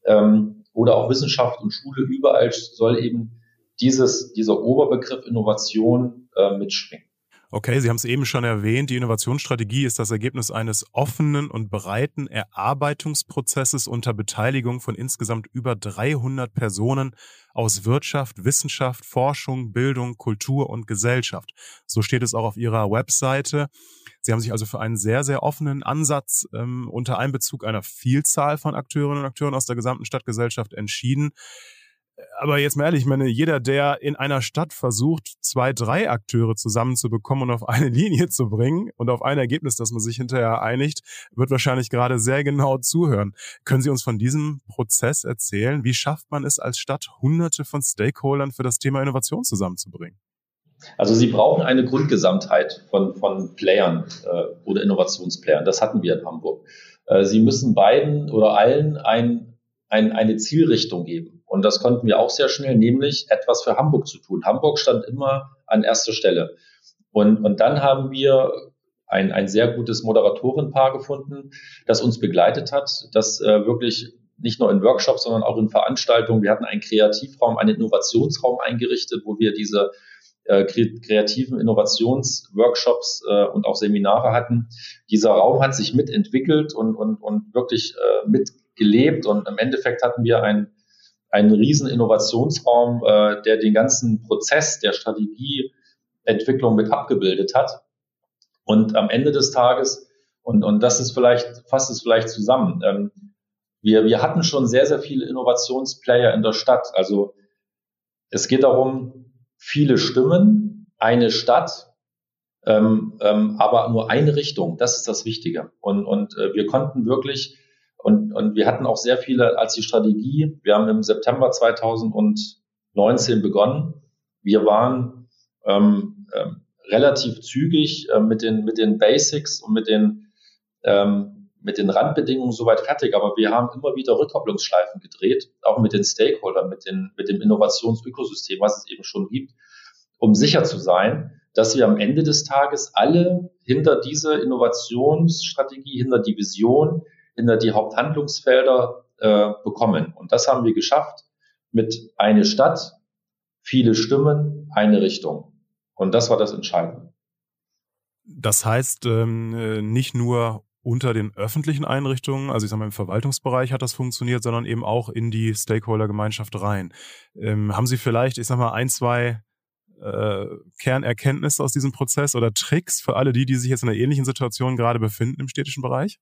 ähm, oder auch Wissenschaft und Schule, überall soll eben dieses, dieser Oberbegriff Innovation äh, mitschwingen. Okay, Sie haben es eben schon erwähnt, die Innovationsstrategie ist das Ergebnis eines offenen und breiten Erarbeitungsprozesses unter Beteiligung von insgesamt über 300 Personen aus Wirtschaft, Wissenschaft, Forschung, Bildung, Kultur und Gesellschaft. So steht es auch auf Ihrer Webseite. Sie haben sich also für einen sehr, sehr offenen Ansatz ähm, unter Einbezug einer Vielzahl von Akteurinnen und Akteuren aus der gesamten Stadtgesellschaft entschieden aber jetzt mal ehrlich, ich meine, jeder, der in einer Stadt versucht, zwei, drei Akteure zusammenzubekommen und auf eine *laughs* Linie zu bringen und auf ein Ergebnis, das man sich hinterher einigt, wird wahrscheinlich gerade sehr genau zuhören. Können Sie uns von diesem Prozess erzählen? Wie schafft man es als Stadt, hunderte von Stakeholdern für das Thema Innovation zusammenzubringen? Also Sie brauchen eine Grundgesamtheit von, von Playern äh, oder Innovationsplayern. Das hatten wir in Hamburg. Äh, Sie müssen beiden oder allen ein, ein, eine Zielrichtung geben. Und das konnten wir auch sehr schnell, nämlich etwas für Hamburg zu tun. Hamburg stand immer an erster Stelle. Und, und dann haben wir ein, ein sehr gutes Moderatorenpaar gefunden, das uns begleitet hat, das äh, wirklich nicht nur in Workshops, sondern auch in Veranstaltungen. Wir hatten einen Kreativraum, einen Innovationsraum eingerichtet, wo wir diese äh, kreativen Innovationsworkshops äh, und auch Seminare hatten. Dieser Raum hat sich mitentwickelt und, und, und wirklich äh, mitgelebt. Und im Endeffekt hatten wir ein einen riesen Innovationsraum, äh, der den ganzen Prozess der Strategieentwicklung mit abgebildet hat. Und am Ende des Tages, und, und das ist vielleicht, fasst es vielleicht zusammen, ähm, wir, wir hatten schon sehr, sehr viele Innovationsplayer in der Stadt. Also es geht darum, viele Stimmen, eine Stadt, ähm, ähm, aber nur eine Richtung. Das ist das Wichtige. Und, und äh, wir konnten wirklich und, und wir hatten auch sehr viele als die Strategie. Wir haben im September 2019 begonnen. Wir waren ähm, ähm, relativ zügig äh, mit, den, mit den Basics und mit den, ähm, mit den Randbedingungen soweit fertig. Aber wir haben immer wieder Rückkopplungsschleifen gedreht, auch mit den Stakeholdern, mit, den, mit dem Innovationsökosystem, was es eben schon gibt, um sicher zu sein, dass wir am Ende des Tages alle hinter diese Innovationsstrategie, hinter die Vision, hinter die Haupthandlungsfelder äh, bekommen. Und das haben wir geschafft mit eine Stadt, viele Stimmen, eine Richtung. Und das war das Entscheidende. Das heißt, ähm, äh, nicht nur unter den öffentlichen Einrichtungen, also ich sage mal im Verwaltungsbereich hat das funktioniert, sondern eben auch in die Stakeholder-Gemeinschaft rein. Ähm, haben Sie vielleicht, ich sage mal, ein, zwei äh, Kernerkenntnisse aus diesem Prozess oder Tricks für alle die, die sich jetzt in einer ähnlichen Situation gerade befinden im städtischen Bereich?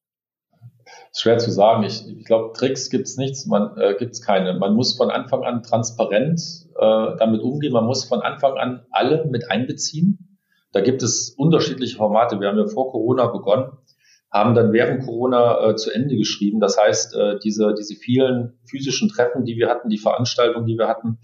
Schwer zu sagen. Ich, ich glaube, Tricks gibt's nichts, man äh, gibt's keine. Man muss von Anfang an transparent äh, damit umgehen. Man muss von Anfang an alle mit einbeziehen. Da gibt es unterschiedliche Formate. Wir haben ja vor Corona begonnen, haben dann während Corona äh, zu Ende geschrieben. Das heißt, äh, diese, diese vielen physischen Treffen, die wir hatten, die Veranstaltungen, die wir hatten,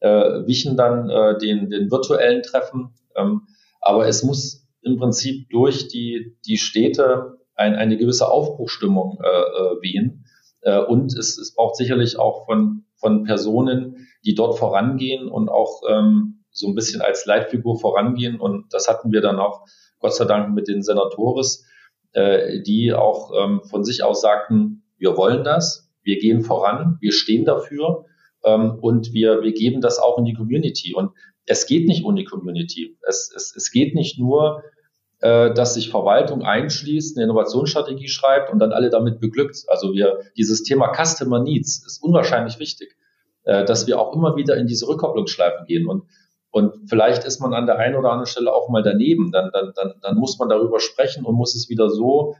äh, wichen dann äh, den, den virtuellen Treffen. Ähm, aber es muss im Prinzip durch die, die Städte ein, eine gewisse Aufbruchstimmung äh, äh, wehen. Äh, und es, es braucht sicherlich auch von, von Personen, die dort vorangehen und auch ähm, so ein bisschen als Leitfigur vorangehen. Und das hatten wir dann auch Gott sei Dank mit den Senatores, äh, die auch ähm, von sich aus sagten, wir wollen das, wir gehen voran, wir stehen dafür ähm, und wir, wir geben das auch in die Community. Und es geht nicht ohne Community. Es, es, es geht nicht nur, äh, dass sich Verwaltung einschließt, eine Innovationsstrategie schreibt und dann alle damit beglückt. Also wir, dieses Thema Customer Needs ist unwahrscheinlich wichtig, äh, dass wir auch immer wieder in diese Rückkopplungsschleifen gehen und und vielleicht ist man an der einen oder anderen Stelle auch mal daneben. Dann, dann, dann, dann muss man darüber sprechen und muss es wieder so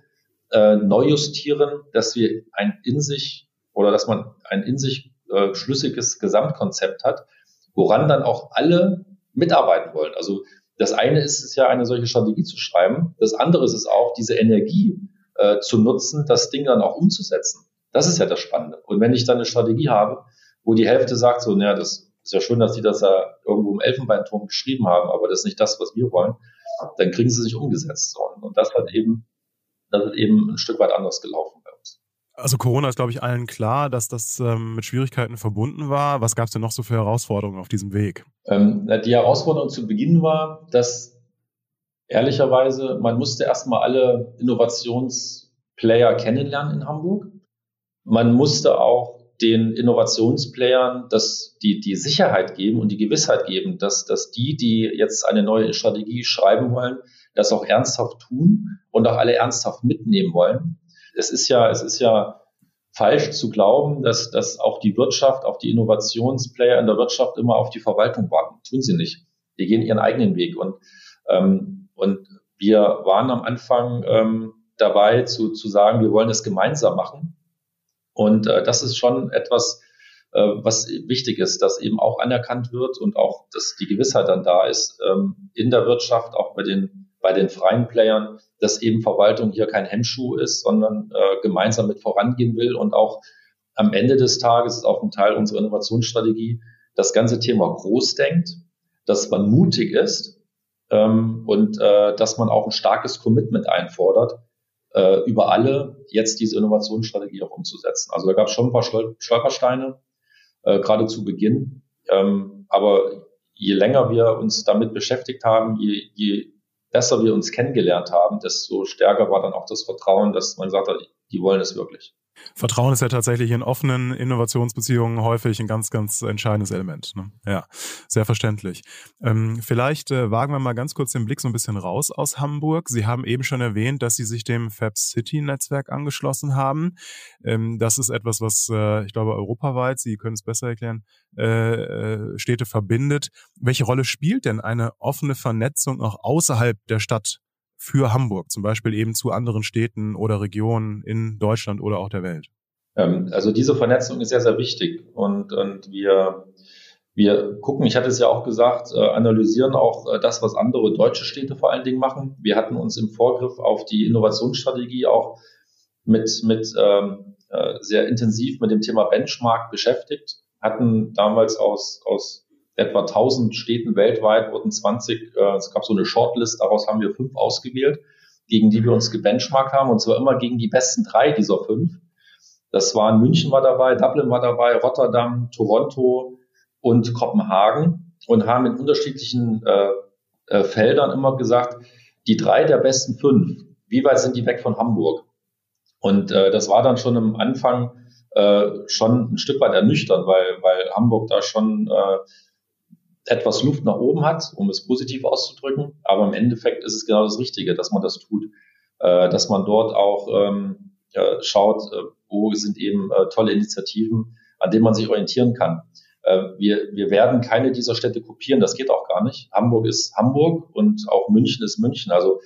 äh, neu justieren, dass wir ein in sich oder dass man ein in sich äh, schlüssiges Gesamtkonzept hat, woran dann auch alle mitarbeiten wollen. Also das eine ist es ja, eine solche Strategie zu schreiben. Das andere ist es auch, diese Energie äh, zu nutzen, das Ding dann auch umzusetzen. Das ist ja das Spannende. Und wenn ich dann eine Strategie habe, wo die Hälfte sagt so, naja, das ist ja schön, dass die das da irgendwo im Elfenbeinturm geschrieben haben, aber das ist nicht das, was wir wollen, dann kriegen sie sich umgesetzt. Und das hat eben, das ist eben ein Stück weit anders gelaufen bei uns. Also Corona ist, glaube ich, allen klar, dass das ähm, mit Schwierigkeiten verbunden war. Was gab es denn noch so für Herausforderungen auf diesem Weg? Ähm, die Herausforderung zu Beginn war, dass ehrlicherweise man musste erstmal alle Innovationsplayer kennenlernen in Hamburg. Man musste auch den Innovationsplayern das, die, die Sicherheit geben und die Gewissheit geben, dass, dass die, die jetzt eine neue Strategie schreiben wollen, das auch ernsthaft tun und auch alle ernsthaft mitnehmen wollen es ist ja, es ist ja falsch zu glauben, dass, dass auch die Wirtschaft, auch die Innovationsplayer in der Wirtschaft immer auf die Verwaltung warten. Tun sie nicht. Die gehen ihren eigenen Weg. Und, ähm, und wir waren am Anfang ähm, dabei zu, zu sagen, wir wollen es gemeinsam machen. Und äh, das ist schon etwas, äh, was wichtig ist, dass eben auch anerkannt wird und auch, dass die Gewissheit dann da ist ähm, in der Wirtschaft, auch bei den bei den freien Playern, dass eben Verwaltung hier kein Hemmschuh ist, sondern äh, gemeinsam mit vorangehen will und auch am Ende des Tages ist auch ein Teil unserer Innovationsstrategie, das ganze Thema groß denkt, dass man mutig ist ähm, und äh, dass man auch ein starkes Commitment einfordert, äh, über alle jetzt diese Innovationsstrategie auch umzusetzen. Also da gab es schon ein paar Stolpersteine, äh, gerade zu Beginn. Ähm, aber je länger wir uns damit beschäftigt haben, je, je besser wir uns kennengelernt haben, desto stärker war dann auch das Vertrauen, dass man sagt, die wollen es wirklich. Vertrauen ist ja tatsächlich in offenen Innovationsbeziehungen häufig ein ganz, ganz entscheidendes Element. Ne? Ja, sehr verständlich. Ähm, vielleicht äh, wagen wir mal ganz kurz den Blick so ein bisschen raus aus Hamburg. Sie haben eben schon erwähnt, dass Sie sich dem Fab City Netzwerk angeschlossen haben. Ähm, das ist etwas, was äh, ich glaube europaweit, Sie können es besser erklären, äh, äh Städte verbindet. Welche Rolle spielt denn eine offene Vernetzung auch außerhalb der Stadt für Hamburg, zum Beispiel eben zu anderen Städten oder Regionen in Deutschland oder auch der Welt? Ähm, also diese Vernetzung ist sehr, sehr wichtig und, und wir, wir gucken, ich hatte es ja auch gesagt, äh, analysieren auch äh, das, was andere deutsche Städte vor allen Dingen machen. Wir hatten uns im Vorgriff auf die Innovationsstrategie auch mit, mit ähm, äh, sehr intensiv mit dem Thema Benchmark beschäftigt, hatten damals aus, aus etwa 1000 Städten weltweit wurden 20, äh, es gab so eine Shortlist, daraus haben wir fünf ausgewählt, gegen die wir uns gebenchmarkt haben, und zwar immer gegen die besten drei dieser fünf. Das waren München war dabei, Dublin war dabei, Rotterdam, Toronto und Kopenhagen und haben in unterschiedlichen äh, äh, Feldern immer gesagt, die drei der besten fünf, wie weit sind die weg von Hamburg? Und äh, das war dann schon am Anfang äh, schon ein Stück weit ernüchternd, weil, weil Hamburg da schon äh, etwas Luft nach oben hat, um es positiv auszudrücken. Aber im Endeffekt ist es genau das Richtige, dass man das tut, äh, dass man dort auch ähm, ja, schaut, äh, wo sind eben äh, tolle Initiativen, an denen man sich orientieren kann. Äh, wir, wir werden keine dieser Städte kopieren, das geht auch gar nicht. Hamburg ist Hamburg und auch München ist München. Also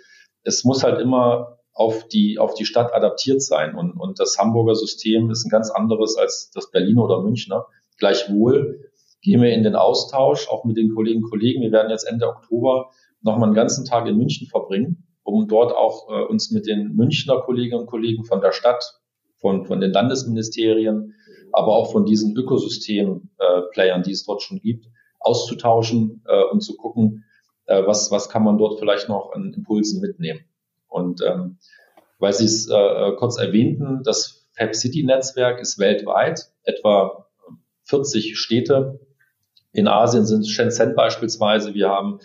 es muss halt immer auf die, auf die Stadt adaptiert sein. Und, und das Hamburger System ist ein ganz anderes als das Berliner oder Münchner. Gleichwohl gehen wir in den Austausch, auch mit den Kolleginnen und Kollegen. Wir werden jetzt Ende Oktober nochmal einen ganzen Tag in München verbringen, um dort auch äh, uns mit den Münchner Kolleginnen und Kollegen von der Stadt, von, von den Landesministerien, aber auch von diesen Ökosystem-Playern, äh, die es dort schon gibt, auszutauschen äh, und zu gucken, äh, was, was kann man dort vielleicht noch an Impulsen mitnehmen. Und ähm, weil Sie es äh, äh kurz erwähnten, das Fab City Netzwerk ist weltweit etwa 40 Städte in Asien sind Shenzhen beispielsweise. Wir haben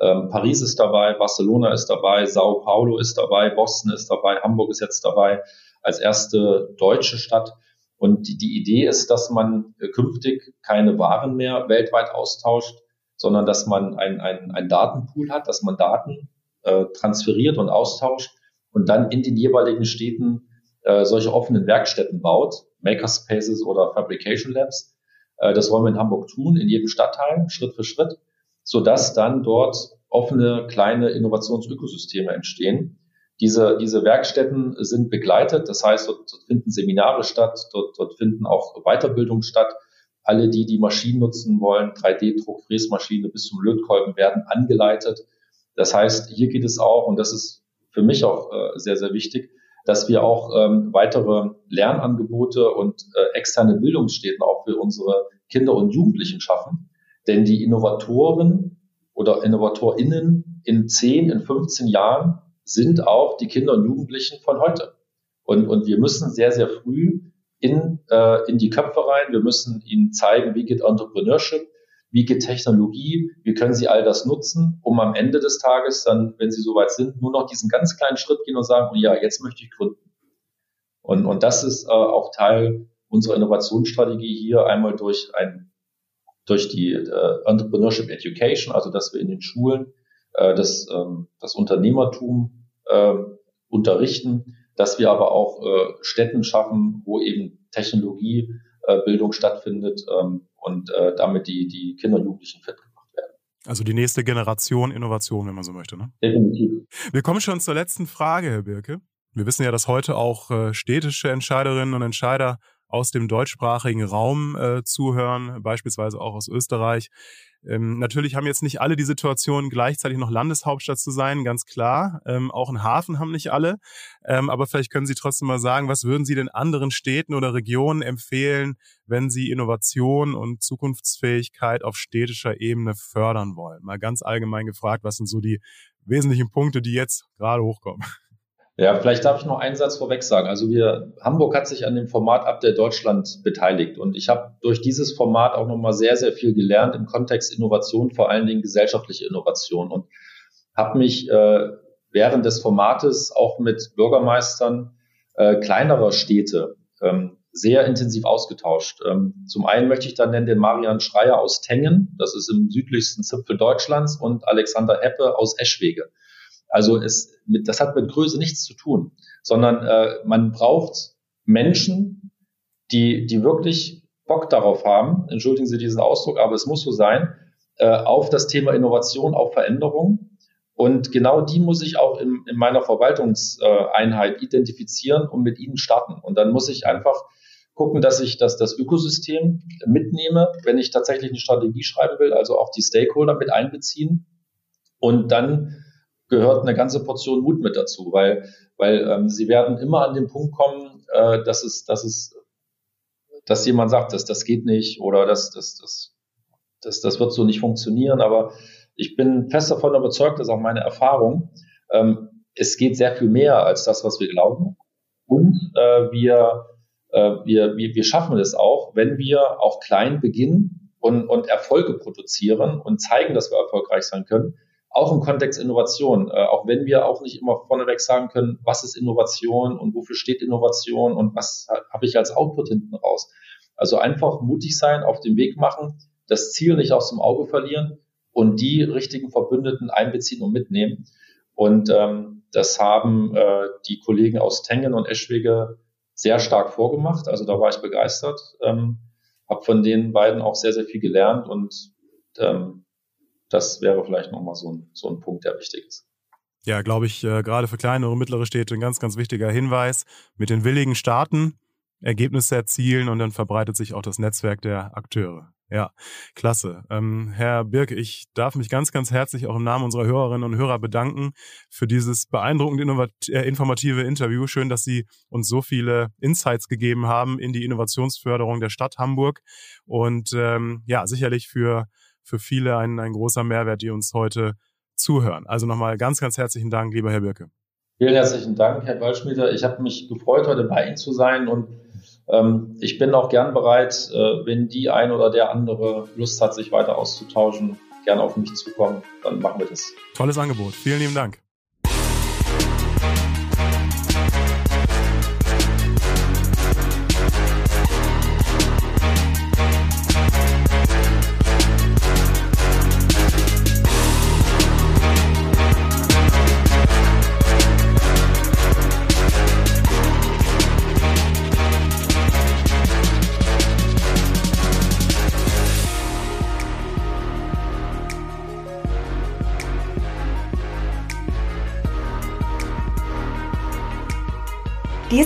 ähm, Paris ist dabei, Barcelona ist dabei, Sao Paulo ist dabei, Boston ist dabei, Hamburg ist jetzt dabei als erste deutsche Stadt. Und die, die Idee ist, dass man künftig keine Waren mehr weltweit austauscht, sondern dass man ein, ein, ein Datenpool hat, dass man Daten äh, transferiert und austauscht und dann in den jeweiligen Städten äh, solche offenen Werkstätten baut, Makerspaces oder Fabrication Labs. Äh, das wollen wir in Hamburg tun, in jedem Stadtteil, Schritt für Schritt, sodass dann dort offene kleine Innovationsökosysteme entstehen. Diese, diese Werkstätten sind begleitet, das heißt, dort, dort finden Seminare statt, dort, dort finden auch Weiterbildungen statt. Alle, die die Maschinen nutzen wollen, 3D-Druck, Fräsmaschine bis zum Lötkolben, werden angeleitet. Das heißt, hier geht es auch, und das ist für mich auch äh, sehr, sehr wichtig, dass wir auch ähm, weitere Lernangebote und äh, externe Bildungsstätten auch für unsere Kinder und Jugendlichen schaffen. Denn die Innovatoren oder InnovatorInnen in 10, in 15 Jahren sind auch die Kinder und Jugendlichen von heute. Und, und wir müssen sehr, sehr früh in, äh, in die Köpfe rein. Wir müssen ihnen zeigen, wie geht Entrepreneurship, wie geht Technologie, wie können sie all das nutzen, um am Ende des Tages dann, wenn sie soweit sind, nur noch diesen ganz kleinen Schritt gehen und sagen, oh ja, jetzt möchte ich gründen. Und, und das ist äh, auch Teil unserer Innovationsstrategie hier einmal durch ein durch die äh, Entrepreneurship Education, also dass wir in den Schulen äh, das, ähm, das Unternehmertum äh, unterrichten, dass wir aber auch äh, Städten schaffen, wo eben Technologiebildung äh, stattfindet ähm, und äh, damit die, die Kinder und Jugendlichen fit gemacht werden. Also die nächste Generation Innovation, wenn man so möchte. Ne? Definitiv. Wir kommen schon zur letzten Frage, Herr Birke. Wir wissen ja, dass heute auch äh, städtische Entscheiderinnen und Entscheider aus dem deutschsprachigen Raum äh, zuhören, beispielsweise auch aus Österreich. Ähm, natürlich haben jetzt nicht alle die Situation, gleichzeitig noch Landeshauptstadt zu sein, ganz klar. Ähm, auch einen Hafen haben nicht alle. Ähm, aber vielleicht können Sie trotzdem mal sagen, was würden Sie den anderen Städten oder Regionen empfehlen, wenn Sie Innovation und Zukunftsfähigkeit auf städtischer Ebene fördern wollen? Mal ganz allgemein gefragt, was sind so die wesentlichen Punkte, die jetzt gerade hochkommen? Ja, vielleicht darf ich noch einen Satz vorweg sagen. Also wir, Hamburg hat sich an dem Format Up der Deutschland beteiligt und ich habe durch dieses Format auch nochmal sehr, sehr viel gelernt im Kontext Innovation, vor allen Dingen gesellschaftliche Innovation und habe mich äh, während des Formates auch mit Bürgermeistern äh, kleinerer Städte ähm, sehr intensiv ausgetauscht. Ähm, zum einen möchte ich dann nennen den Marian Schreier aus Tengen, das ist im südlichsten Zipfel Deutschlands, und Alexander Heppe aus Eschwege. Also es, mit, das hat mit Größe nichts zu tun, sondern äh, man braucht Menschen, die, die wirklich Bock darauf haben, entschuldigen Sie diesen Ausdruck, aber es muss so sein, äh, auf das Thema Innovation, auf Veränderung. Und genau die muss ich auch in, in meiner Verwaltungseinheit identifizieren und mit ihnen starten. Und dann muss ich einfach gucken, dass ich das, das Ökosystem mitnehme, wenn ich tatsächlich eine Strategie schreiben will, also auch die Stakeholder mit einbeziehen und dann gehört eine ganze Portion Mut mit dazu, weil, weil ähm, sie werden immer an den Punkt kommen, äh, dass es, dass es, dass jemand sagt, dass das geht nicht oder dass das, das, das, das wird so nicht funktionieren. Aber ich bin fest davon überzeugt, dass auch meine Erfahrung, ähm, es geht sehr viel mehr als das, was wir glauben. Und äh, wir, äh, wir, wir, wir schaffen es auch, wenn wir auch klein beginnen und, und Erfolge produzieren und zeigen, dass wir erfolgreich sein können auch im Kontext Innovation, äh, auch wenn wir auch nicht immer vorneweg sagen können, was ist Innovation und wofür steht Innovation und was habe ich als Output hinten raus. Also einfach mutig sein, auf den Weg machen, das Ziel nicht aus dem Auge verlieren und die richtigen Verbündeten einbeziehen und mitnehmen. Und ähm, das haben äh, die Kollegen aus Tengen und Eschwege sehr stark vorgemacht. Also da war ich begeistert, ähm, habe von den beiden auch sehr, sehr viel gelernt und ähm, das wäre vielleicht nochmal so ein, so ein Punkt, der wichtig ist. Ja, glaube ich, äh, gerade für kleinere und mittlere Städte ein ganz, ganz wichtiger Hinweis. Mit den willigen Starten Ergebnisse erzielen und dann verbreitet sich auch das Netzwerk der Akteure. Ja, klasse. Ähm, Herr Birk, ich darf mich ganz, ganz herzlich auch im Namen unserer Hörerinnen und Hörer bedanken für dieses beeindruckend äh, informative Interview. Schön, dass Sie uns so viele Insights gegeben haben in die Innovationsförderung der Stadt Hamburg und ähm, ja, sicherlich für für viele ein, ein großer Mehrwert, die uns heute zuhören. Also nochmal ganz, ganz herzlichen Dank, lieber Herr Birke. Vielen herzlichen Dank, Herr Waldschmieder. Ich habe mich gefreut, heute bei Ihnen zu sein und ähm, ich bin auch gern bereit, äh, wenn die ein oder der andere Lust hat, sich weiter auszutauschen, gerne auf mich zukommen. Dann machen wir das. Tolles Angebot. Vielen lieben Dank.